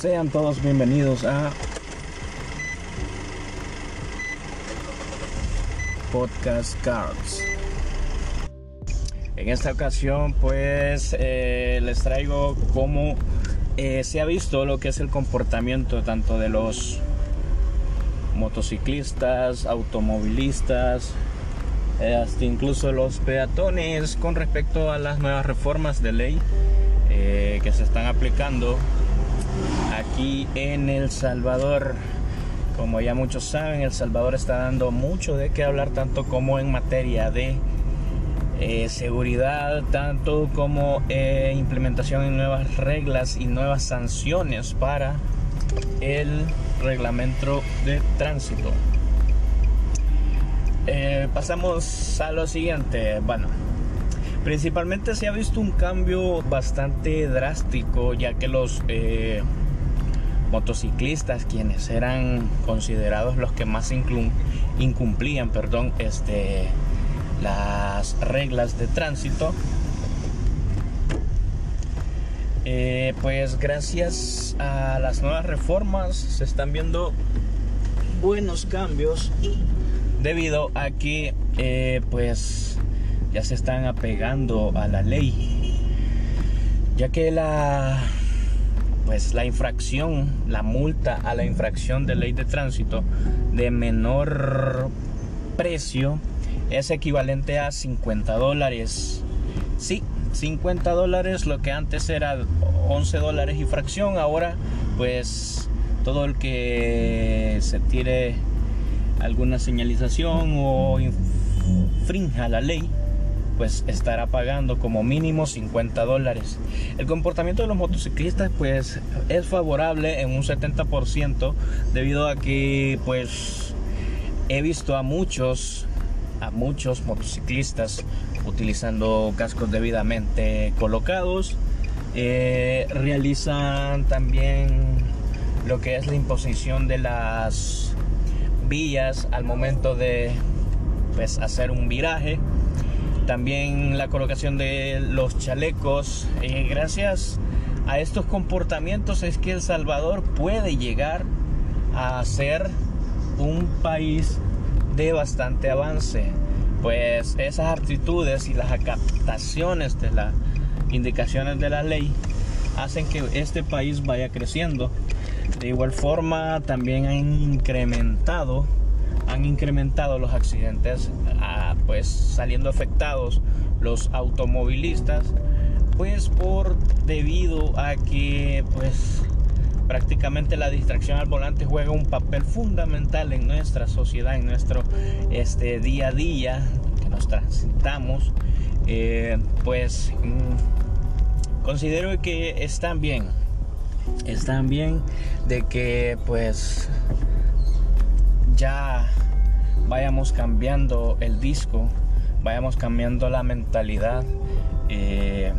Sean todos bienvenidos a Podcast Cards. En esta ocasión pues eh, les traigo cómo eh, se ha visto lo que es el comportamiento tanto de los motociclistas, automovilistas, eh, hasta incluso los peatones con respecto a las nuevas reformas de ley que se están aplicando aquí en El Salvador. Como ya muchos saben, El Salvador está dando mucho de qué hablar, tanto como en materia de eh, seguridad, tanto como eh, implementación de nuevas reglas y nuevas sanciones para el reglamento de tránsito. Eh, pasamos a lo siguiente. Bueno, principalmente se ha visto un cambio bastante drástico, ya que los motociclistas, quienes eran considerados los que más incumplían, perdón, este, las reglas de tránsito, eh, pues gracias a las nuevas reformas se están viendo buenos cambios debido a que eh, pues ya se están apegando a la ley ya que la pues la infracción, la multa a la infracción de ley de tránsito de menor precio es equivalente a 50 dólares. Sí, 50 dólares, lo que antes era 11 dólares y fracción, ahora pues todo el que se tire alguna señalización o infrinja la ley pues estará pagando como mínimo 50 dólares. El comportamiento de los motociclistas pues es favorable en un 70% debido a que pues he visto a muchos a muchos motociclistas utilizando cascos debidamente colocados. Eh, realizan también lo que es la imposición de las vías al momento de pues, hacer un viraje también la colocación de los chalecos. Eh, gracias a estos comportamientos es que El Salvador puede llegar a ser un país de bastante avance. Pues esas actitudes y las acataciones de las indicaciones de la ley hacen que este país vaya creciendo. De igual forma también han incrementado han incrementado los accidentes, ah, pues saliendo afectados los automovilistas, pues por debido a que pues prácticamente la distracción al volante juega un papel fundamental en nuestra sociedad, en nuestro este, día a día que nos transitamos, eh, pues mm, considero que están bien, están bien de que pues ya vayamos cambiando el disco, vayamos cambiando la mentalidad, eh,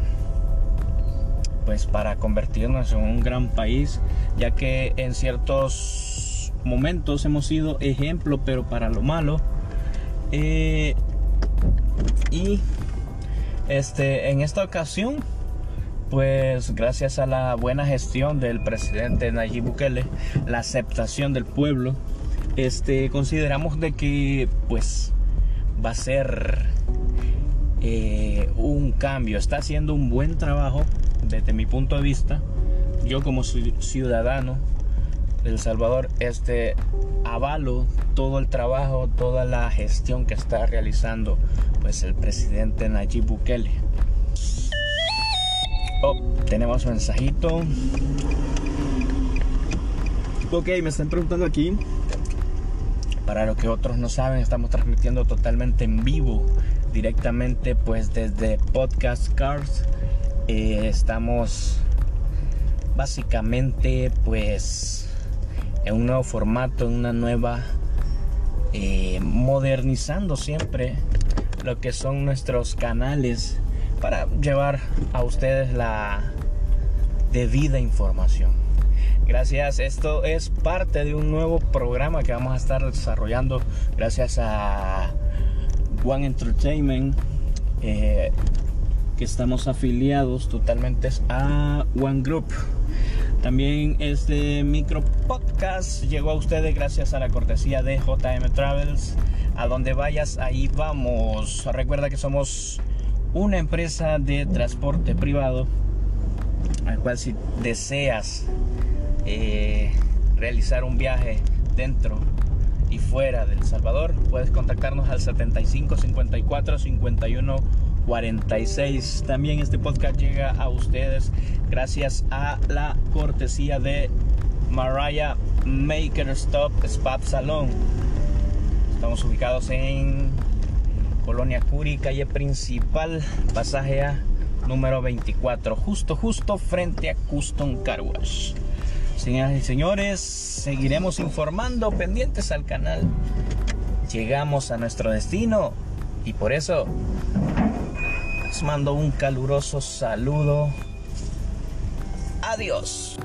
pues para convertirnos en un gran país, ya que en ciertos momentos hemos sido ejemplo, pero para lo malo. Eh, y este, en esta ocasión, pues gracias a la buena gestión del presidente Nayib Bukele, la aceptación del pueblo, este, consideramos de que pues va a ser eh, un cambio. Está haciendo un buen trabajo desde mi punto de vista. Yo como ciudadano de El Salvador, este, avalo todo el trabajo, toda la gestión que está realizando pues el presidente Nayib Bukele. Oh, tenemos mensajito. Ok, me están preguntando aquí para lo que otros no saben, estamos transmitiendo totalmente en vivo, directamente pues desde Podcast Cars. Eh, estamos básicamente pues en un nuevo formato, en una nueva, eh, modernizando siempre lo que son nuestros canales para llevar a ustedes la debida información. Gracias, esto es parte de un nuevo programa que vamos a estar desarrollando gracias a One Entertainment, eh, que estamos afiliados totalmente a One Group. También este micro podcast llegó a ustedes gracias a la cortesía de JM Travels. A donde vayas, ahí vamos. Recuerda que somos una empresa de transporte privado, al cual si deseas eh, realizar un viaje dentro y fuera del Salvador, puedes contactarnos al 75 54 51 46. También este podcast llega a ustedes gracias a la cortesía de Mariah Maker Stop Spa Salon. Estamos ubicados en Colonia Curi, calle principal, pasaje A número 24, justo, justo frente a Custom Car Wash. Señoras y señores, seguiremos informando pendientes al canal. Llegamos a nuestro destino y por eso les mando un caluroso saludo. Adiós.